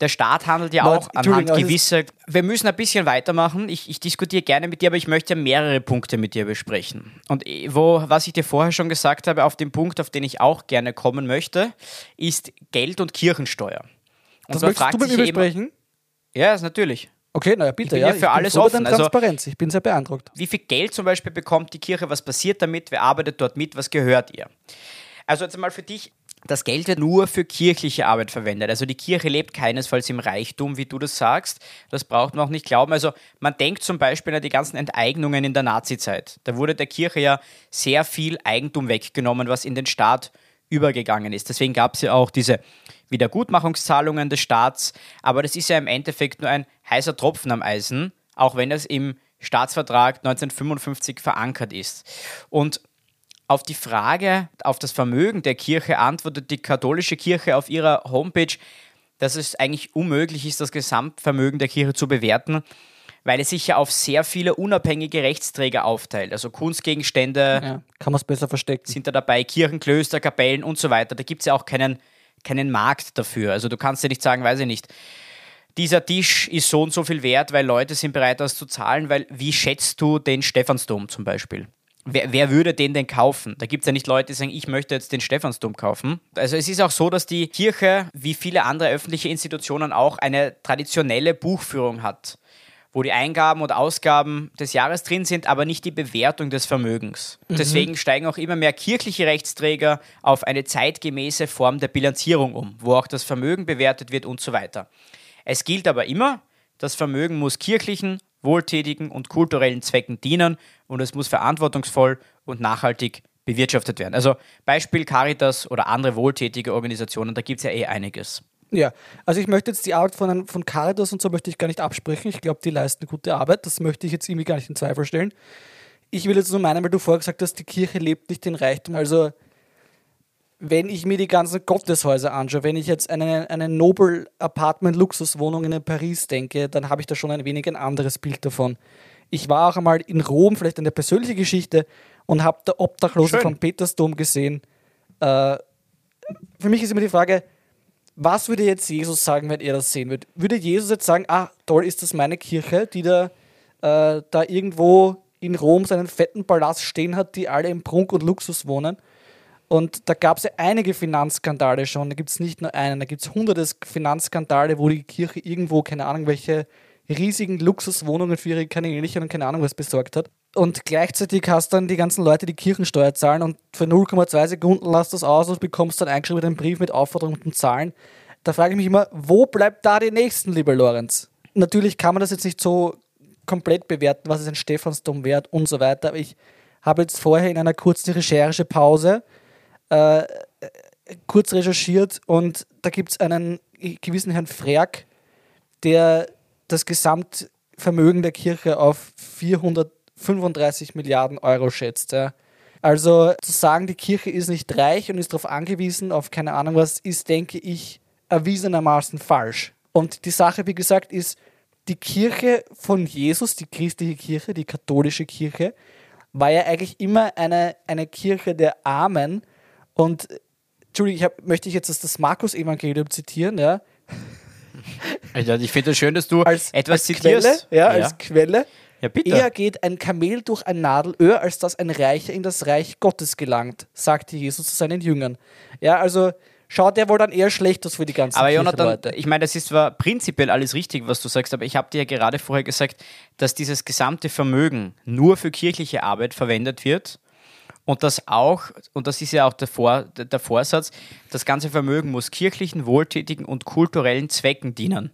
der Staat handelt ja auch anhand gewisser. Wir müssen ein bisschen weitermachen. Ich, ich, diskutiere gerne mit dir, aber ich möchte mehrere Punkte mit dir besprechen. Und wo, was ich dir vorher schon gesagt habe, auf den Punkt, auf den ich auch gerne kommen möchte, ist Geld- und Kirchensteuer. Und das möchtest du mit mir besprechen? Ja, ist natürlich. Okay, naja, bitte. bin ja, ja für alles offen, also- Transparenz. ich bin sehr beeindruckt. Wie viel Geld zum Beispiel bekommt die Kirche? Was passiert damit? Wer arbeitet dort mit? Was gehört ihr? Also jetzt mal für dich, das Geld wird nur für kirchliche Arbeit verwendet. Also die Kirche lebt keinesfalls im Reichtum, wie du das sagst. Das braucht man auch nicht glauben. Also man denkt zum Beispiel an die ganzen Enteignungen in der Nazizeit. Da wurde der Kirche ja sehr viel Eigentum weggenommen, was in den Staat übergegangen ist. Deswegen gab es ja auch diese Wiedergutmachungszahlungen des Staats. Aber das ist ja im Endeffekt nur ein heißer Tropfen am Eisen, auch wenn es im Staatsvertrag 1955 verankert ist. Und auf die Frage, auf das Vermögen der Kirche antwortet die katholische Kirche auf ihrer Homepage, dass es eigentlich unmöglich ist, das Gesamtvermögen der Kirche zu bewerten, weil es sich ja auf sehr viele unabhängige Rechtsträger aufteilt. Also Kunstgegenstände Ja, kann man es besser verstecken. sind da dabei, Kirchen, Klöster, Kapellen und so weiter. Da gibt es ja auch keinen, keinen Markt dafür. Also du kannst ja nicht sagen, weiß ich nicht, dieser Tisch ist so und so viel wert, weil Leute sind bereit, das zu zahlen, weil wie schätzt du den Stephansdom zum Beispiel? Wer, wer würde den denn kaufen? Da gibt es ja nicht Leute, die sagen, ich möchte jetzt den Stephansdom kaufen. Also es ist auch so, dass die Kirche, wie viele andere öffentliche Institutionen auch, eine traditionelle Buchführung hat, wo die Eingaben und Ausgaben des Jahres drin sind, aber nicht die Bewertung des Vermögens. Deswegen steigen auch immer mehr kirchliche Rechtsträger auf eine zeitgemäße Form der Bilanzierung um, wo auch das Vermögen bewertet wird und so weiter. Es gilt aber immer, das Vermögen muss kirchlichen, wohltätigen und kulturellen Zwecken dienen und es muss verantwortungsvoll und nachhaltig bewirtschaftet werden. Also Beispiel Caritas oder andere wohltätige Organisationen, da gibt es ja eh einiges. Ja, also ich möchte jetzt die Arbeit von, von Caritas und so möchte ich gar nicht absprechen. Ich glaube, die leisten gute Arbeit. Das möchte ich jetzt irgendwie gar nicht in Zweifel stellen. Ich will jetzt nur meinen, weil du vorher gesagt hast, die Kirche lebt nicht den Reichtum. Also wenn ich mir die ganzen Gotteshäuser anschaue, wenn ich jetzt eine, eine Noble Apartment Luxuswohnung in Paris denke, dann habe ich da schon ein wenig ein anderes Bild davon. Ich war auch einmal in Rom, vielleicht eine persönliche Geschichte, und habe da Obdachlose Schön. vom Petersdom gesehen. Äh, für mich ist immer die Frage, was würde jetzt Jesus sagen, wenn er das sehen würde? Würde Jesus jetzt sagen, ah, toll, ist das meine Kirche, die da, äh, da irgendwo in Rom seinen fetten Palast stehen hat, die alle im Prunk und Luxus wohnen? Und da gab es ja einige Finanzskandale schon. Da gibt es nicht nur einen, da gibt es hunderte Finanzskandale, wo die Kirche irgendwo, keine Ahnung, welche riesigen Luxuswohnungen für ihre Kanälchen und keine Ahnung was besorgt hat. Und gleichzeitig hast dann die ganzen Leute, die Kirchensteuer zahlen und für 0,2 Sekunden lasst das aus und bekommst dann eingeschrieben einen Brief mit Aufforderung und Zahlen. Da frage ich mich immer, wo bleibt da die Nächsten, lieber Lorenz? Natürlich kann man das jetzt nicht so komplett bewerten, was ist ein Stephansdom wert und so weiter, aber ich habe jetzt vorher in einer kurzen Recherchepause äh, kurz recherchiert und da gibt es einen gewissen Herrn Frerk, der das Gesamtvermögen der Kirche auf 435 Milliarden Euro schätzt. Ja. Also zu sagen, die Kirche ist nicht reich und ist darauf angewiesen, auf keine Ahnung was, ist, denke ich, erwiesenermaßen falsch. Und die Sache, wie gesagt, ist, die Kirche von Jesus, die christliche Kirche, die katholische Kirche, war ja eigentlich immer eine, eine Kirche der Armen. Und, Entschuldigung, ich hab, möchte ich jetzt das, das Markus-Evangelium zitieren, ja, [LAUGHS] Also ich finde es schön, dass du als, etwas als Quelle, zitierst. ja, als Quelle. Ja, bitte. Eher geht ein Kamel durch ein Nadelöhr, als dass ein Reicher in das Reich Gottes gelangt, sagte Jesus zu seinen Jüngern. Ja, also schaut der wohl dann eher schlecht aus für die ganzen Aber Jonathan, Kirchenleute. ich meine, das ist zwar prinzipiell alles richtig, was du sagst, aber ich habe dir ja gerade vorher gesagt, dass dieses gesamte Vermögen nur für kirchliche Arbeit verwendet wird und das auch, und das ist ja auch der, Vor, der Vorsatz, das ganze Vermögen muss kirchlichen, wohltätigen und kulturellen Zwecken dienen.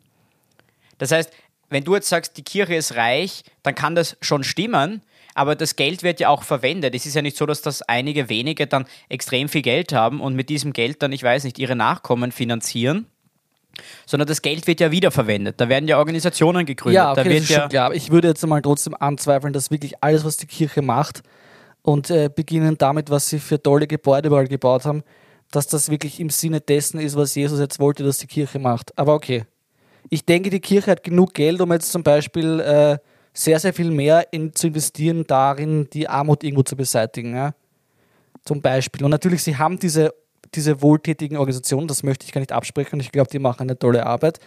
Das heißt, wenn du jetzt sagst, die Kirche ist reich, dann kann das schon stimmen, aber das Geld wird ja auch verwendet. Es ist ja nicht so, dass das einige wenige dann extrem viel Geld haben und mit diesem Geld dann, ich weiß nicht, ihre Nachkommen finanzieren, sondern das Geld wird ja wiederverwendet. Da werden ja Organisationen gegründet. Ja, okay, da das wird ist ja schon klar. Ich würde jetzt mal trotzdem anzweifeln, dass wirklich alles, was die Kirche macht und äh, beginnen damit, was sie für tolle Gebäude überall gebaut haben, dass das wirklich im Sinne dessen ist, was Jesus jetzt wollte, dass die Kirche macht. Aber okay. Ich denke, die Kirche hat genug Geld, um jetzt zum Beispiel äh, sehr, sehr viel mehr in, zu investieren darin, die Armut irgendwo zu beseitigen. Ja? Zum Beispiel. Und natürlich, sie haben diese, diese wohltätigen Organisationen, das möchte ich gar nicht absprechen. Ich glaube, die machen eine tolle Arbeit.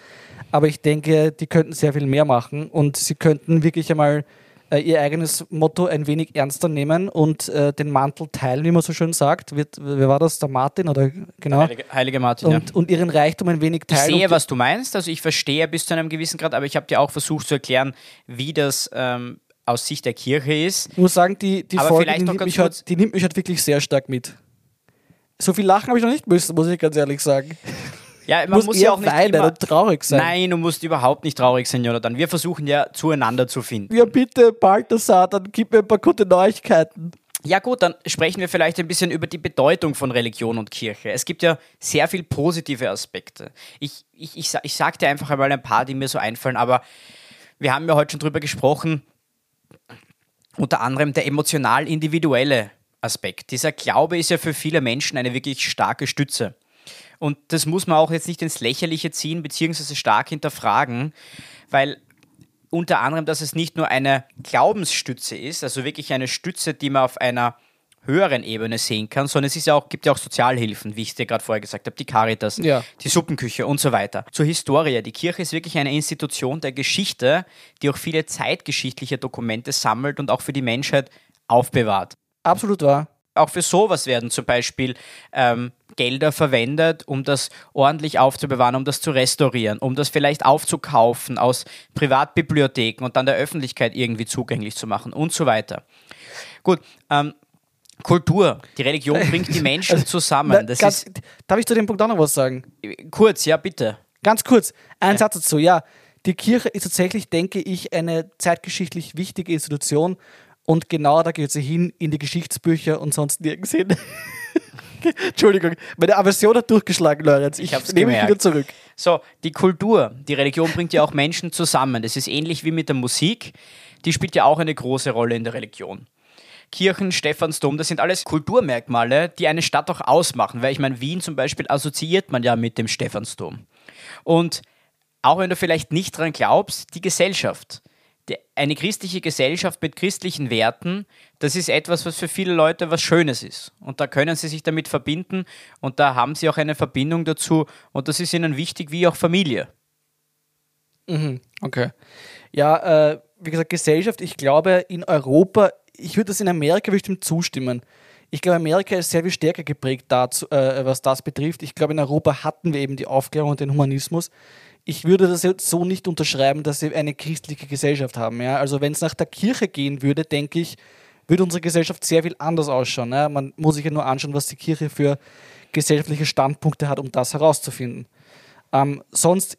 Aber ich denke, die könnten sehr viel mehr machen und sie könnten wirklich einmal äh, ihr eigenes Motto ein wenig ernster nehmen und äh, den Mantel teilen, wie man so schön sagt. Wird, wer war das? Der Martin oder genau? Heilige, Heilige Martin, und, ja. und ihren Reichtum ein wenig Ich teilen. sehe, und, was du meinst, also ich verstehe bis zu einem gewissen Grad, aber ich habe dir auch versucht zu erklären, wie das ähm, aus Sicht der Kirche ist. Ich muss sagen, die, die Aber Folge, die nimmt, halt, die nimmt mich halt wirklich sehr stark mit. So viel lachen habe ich noch nicht müssen, muss ich ganz ehrlich sagen. [LAUGHS] Ja, man muss, muss ja auch nicht weinen immer, und traurig sein. Nein, du musst überhaupt nicht traurig sein, Jonathan. Wir versuchen ja zueinander zu finden. Ja, bitte, Balthasar, dann gib mir ein paar gute Neuigkeiten. Ja gut, dann sprechen wir vielleicht ein bisschen über die Bedeutung von Religion und Kirche. Es gibt ja sehr viel positive Aspekte. Ich, ich, ich, ich sage dir einfach einmal ein paar, die mir so einfallen, aber wir haben ja heute schon drüber gesprochen, unter anderem der emotional-individuelle Aspekt. Dieser Glaube ist ja für viele Menschen eine wirklich starke Stütze. Und das muss man auch jetzt nicht ins Lächerliche ziehen, beziehungsweise stark hinterfragen, weil unter anderem, dass es nicht nur eine Glaubensstütze ist, also wirklich eine Stütze, die man auf einer höheren Ebene sehen kann, sondern es ist ja auch, gibt ja auch Sozialhilfen, wie ich es dir gerade vorher gesagt habe, die Caritas, Ja. die Suppenküche und so weiter. Zur Historie. Die Kirche ist wirklich eine Institution der Geschichte, die auch viele zeitgeschichtliche Dokumente sammelt und auch für die Menschheit aufbewahrt Absolut wahr. auch für sowas werden zum Beispiel ähm, Gelder verwendet, um das ordentlich aufzubewahren, um das zu restaurieren, um das vielleicht aufzukaufen aus Privatbibliotheken und dann der Öffentlichkeit irgendwie zugänglich zu machen und so weiter. Gut, ähm, Kultur. Die Religion [LAUGHS] bringt die Menschen zusammen. Na, Das ganz, ist darf ich zu dem Punkt auch noch was sagen? kurz, ja bitte. Ganz kurz, ein Satz dazu. Ja, die Kirche ist tatsächlich, denke ich, eine zeitgeschichtlich wichtige Institution und genau da geht sie hin in die Geschichtsbücher und sonst nirgends hin. [LAUGHS] [LAUGHS] Entschuldigung, meine Aversion hat durchgeschlagen, Lorenz. Ich, hab's nehme mich wieder zurück. So, die Kultur. Die Religion bringt ja auch Menschen zusammen. Das ist ähnlich wie mit der Musik. Die spielt ja auch eine große Rolle in der Religion. Kirchen, Stephansdom, das sind alles Kulturmerkmale, die eine Stadt auch ausmachen. Weil ich meine, Wien zum Beispiel assoziiert man ja mit dem Stephansdom. Und auch wenn du vielleicht nicht dran glaubst, die Gesellschaft. Eine christliche Gesellschaft mit christlichen Werten, das ist etwas, was für viele Leute was Schönes ist. Und da können sie sich damit verbinden und da haben sie auch eine Verbindung dazu und das ist ihnen wichtig wie auch Familie. Okay. Ja, äh, wie gesagt, Gesellschaft, ich glaube, in Europa, ich würde das in Amerika bestimmt zustimmen. Ich glaube, Amerika ist sehr viel stärker geprägt dazu, äh, was das betrifft. Ich glaube, in Europa hatten wir eben die Aufklärung und den Humanismus. Ich würde das jetzt so nicht unterschreiben, dass wir eine christliche Gesellschaft haben. Ja? Also wenn es nach der Kirche gehen würde, denke ich, würde unsere Gesellschaft sehr viel anders ausschauen. Ja? Man muss sich ja nur anschauen, was die Kirche für gesellschaftliche Standpunkte hat, um das herauszufinden. Ähm, sonst,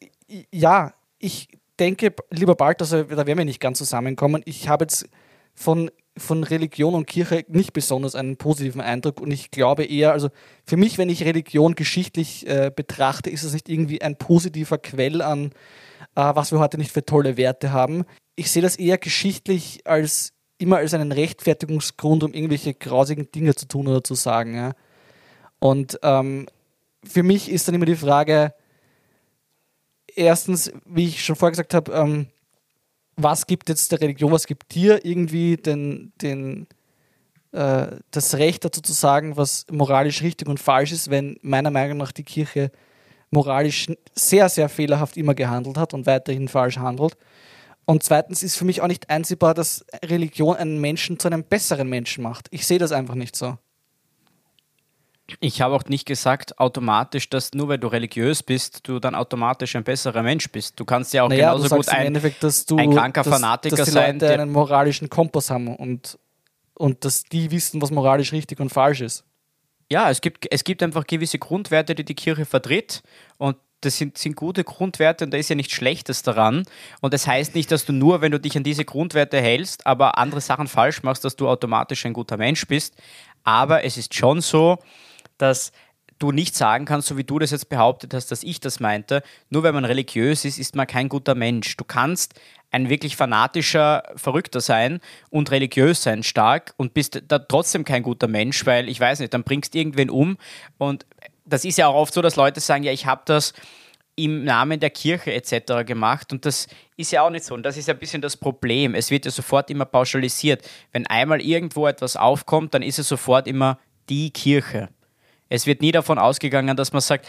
ja, ich denke, lieber Balthasar, da werden wir nicht ganz zusammenkommen. Ich habe jetzt von, von Religion und Kirche nicht besonders einen positiven Eindruck und ich glaube eher, also für mich, wenn ich Religion geschichtlich äh, betrachte, ist es nicht irgendwie ein positiver Quell an, äh, was wir heute nicht für tolle Werte haben. Ich sehe das eher geschichtlich als immer als einen Rechtfertigungsgrund, um irgendwelche grausigen Dinge zu tun oder zu sagen. Ja. Und ähm, für mich ist dann immer die Frage, erstens, wie ich schon vorher gesagt habe, ähm, was gibt jetzt der Religion, was gibt dir irgendwie den, den, äh, das Recht dazu zu sagen, was moralisch richtig und falsch ist, wenn meiner Meinung nach die Kirche moralisch sehr, sehr fehlerhaft immer gehandelt hat und weiterhin falsch handelt. Und zweitens ist für mich auch nicht einsehbar, dass Religion einen Menschen zu einem besseren Menschen macht. Ich sehe das einfach nicht so. Ich habe auch nicht gesagt automatisch, dass nur weil du religiös bist, du dann automatisch ein besserer Mensch bist. Du kannst ja auch Naja, genauso gut ein, du ein kranker dass, Fanatiker dass die sein, Leute der- einen moralischen Kompass haben und, und dass die wissen, was moralisch richtig und falsch ist. Ja, es gibt, es gibt einfach gewisse Grundwerte, die die Kirche vertritt und das sind, sind gute Grundwerte und da ist ja nichts Schlechtes daran. Und das heißt nicht, dass du nur, wenn du dich an diese Grundwerte hältst, aber andere Sachen falsch machst, dass du automatisch ein guter Mensch bist. Aber es ist schon so, dass du nicht sagen kannst, so wie du das jetzt behauptet hast, dass ich das meinte, nur wenn man religiös ist, ist man kein guter Mensch. Du kannst ein wirklich fanatischer Verrückter sein und religiös sein, stark und bist da trotzdem kein guter Mensch, weil ich weiß nicht, dann bringst irgendwen um und das ist ja auch oft so, dass Leute sagen, ja, ich habe das im Namen der Kirche etc. gemacht und das ist ja auch nicht so und das ist ein bisschen das Problem. Es wird ja sofort immer pauschalisiert. Wenn einmal irgendwo etwas aufkommt, dann ist es sofort immer die Kirche. Es wird nie davon ausgegangen, dass man sagt,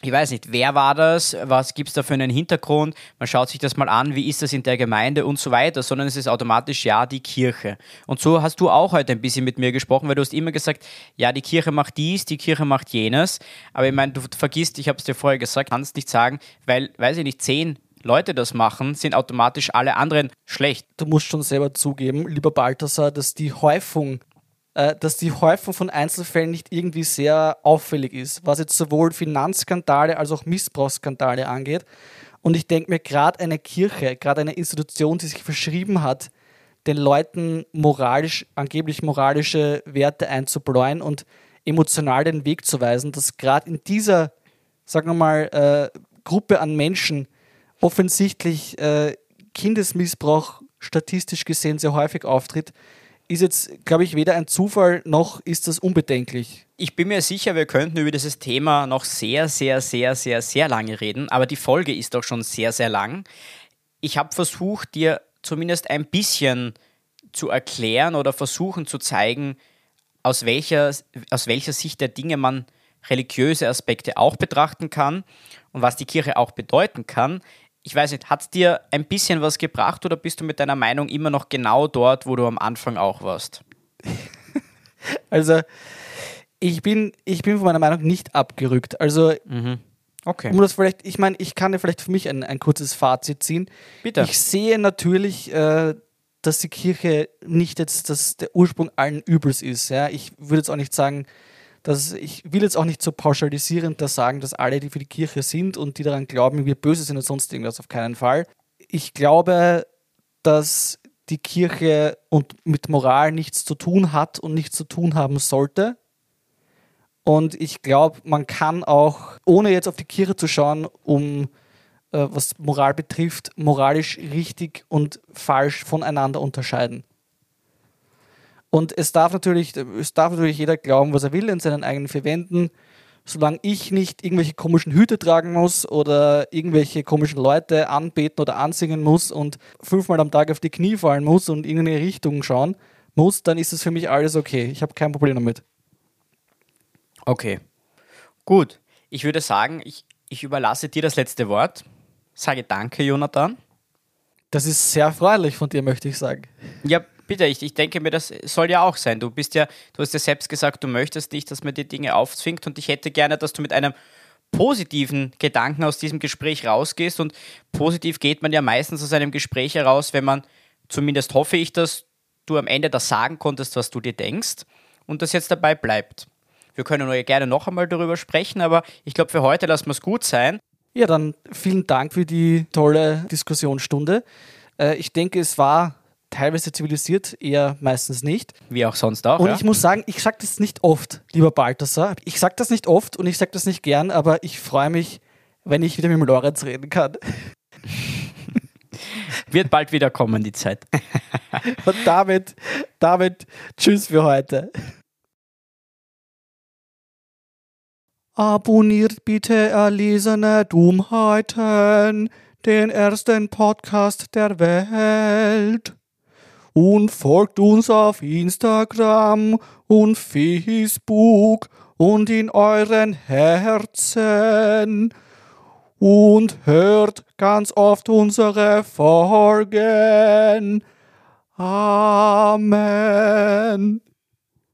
ich weiß nicht, wer war das, was gibt es da für einen Hintergrund, man schaut sich das mal an, wie ist das in der Gemeinde und so weiter, sondern es ist automatisch, ja, die Kirche. Und so hast du auch heute ein bisschen mit mir gesprochen, weil du hast immer gesagt, ja, die Kirche macht dies, die Kirche macht jenes, aber ich meine, du vergisst, ich habe es dir vorher gesagt, kannst nicht sagen, weil, weiß ich nicht, zehn Leute das machen, sind automatisch alle anderen schlecht. Du musst schon selber zugeben, lieber Balthasar, dass die Häufung dass die Häufung von Einzelfällen nicht irgendwie sehr auffällig ist, was jetzt sowohl Finanzskandale als auch Missbrauchsskandale angeht. Und ich denke mir, gerade eine Kirche, gerade eine Institution, die sich verschrieben hat, den Leuten moralisch, angeblich moralische Werte einzubläuen und emotional den Weg zu weisen, dass gerade in dieser, sagen wir mal, äh, Gruppe an Menschen offensichtlich äh, Kindesmissbrauch statistisch gesehen sehr häufig auftritt, ist jetzt, glaube ich, weder ein Zufall noch ist das unbedenklich. Ich bin mir sicher, wir könnten über dieses Thema noch sehr, sehr, sehr, sehr, sehr lange reden, aber die Folge ist doch schon sehr, sehr lang. Ich habe versucht, dir zumindest ein bisschen zu erklären oder versuchen zu zeigen, aus welcher, aus welcher Sicht der Dinge man religiöse Aspekte auch betrachten kann und was die Kirche auch bedeuten kann ich weiß nicht, hat es dir ein bisschen was gebracht oder bist du mit deiner Meinung immer noch genau dort, wo du am Anfang auch warst? [LAUGHS] also, ich bin, ich bin von meiner Meinung nicht abgerückt. Also, mhm. okay. um das vielleicht, ich meine, ich kann ja vielleicht für mich ein, ein kurzes Fazit ziehen. Bitte. Ich sehe natürlich, äh, dass die Kirche nicht jetzt das, der Ursprung allen Übels ist. Ja? Ich würde jetzt auch nicht sagen, dass ich will jetzt auch nicht so pauschalisierend da sagen, dass alle, die für die Kirche sind und die daran glauben, wir böse sind und sonst irgendwas, auf keinen Fall. Ich glaube, dass die Kirche und mit Moral nichts zu tun hat und nichts zu tun haben sollte. Und ich glaube, man kann auch, ohne jetzt auf die Kirche zu schauen, um äh, was Moral betrifft, moralisch richtig und falsch voneinander unterscheiden. Und es darf natürlich, es darf natürlich jeder glauben, was er will in seinen eigenen vier Wänden. Solange ich nicht irgendwelche komischen Hüte tragen muss oder irgendwelche komischen Leute anbeten oder ansingen muss und fünfmal am Tag auf die Knie fallen muss und in eine Richtung schauen muss, dann ist es für mich alles okay. Ich habe kein Problem damit. Okay. Gut. Ich würde sagen, ich, ich überlasse dir das letzte Wort. Sage danke, Jonathan. Das ist sehr freundlich von dir, möchte ich sagen. Ja, bitte, ich, ich denke mir, das soll ja auch sein. Du bist ja, du hast ja selbst gesagt, du möchtest nicht, dass man dir Dinge aufzwingt und ich hätte gerne, dass du mit einem positiven Gedanken aus diesem Gespräch rausgehst und positiv geht man ja meistens aus einem Gespräch heraus, wenn man, zumindest hoffe ich, dass du am Ende das sagen konntest, was du dir denkst und das jetzt dabei bleibt. Wir können ja gerne noch einmal darüber sprechen, aber ich glaube, für heute lassen wir es gut sein. Ja, dann vielen Dank für die tolle Diskussionsstunde. Äh, ich denke, es war teilweise zivilisiert, eher meistens nicht. Wie auch sonst auch. Und ja? ich muss sagen, ich sage das nicht oft, lieber Balthasar. Ich sage das nicht oft und ich sage das nicht gern, aber ich freue mich, wenn ich wieder mit dem Lorenz reden kann. [LAUGHS] Wird bald wieder kommen, die Zeit. [LAUGHS] und damit, damit, tschüss für heute. Abonniert bitte erlesene Dummheiten, den ersten Podcast der Welt und folgt uns auf Instagram und Facebook und in euren Herzen und hört ganz oft unsere Folgen. Amen.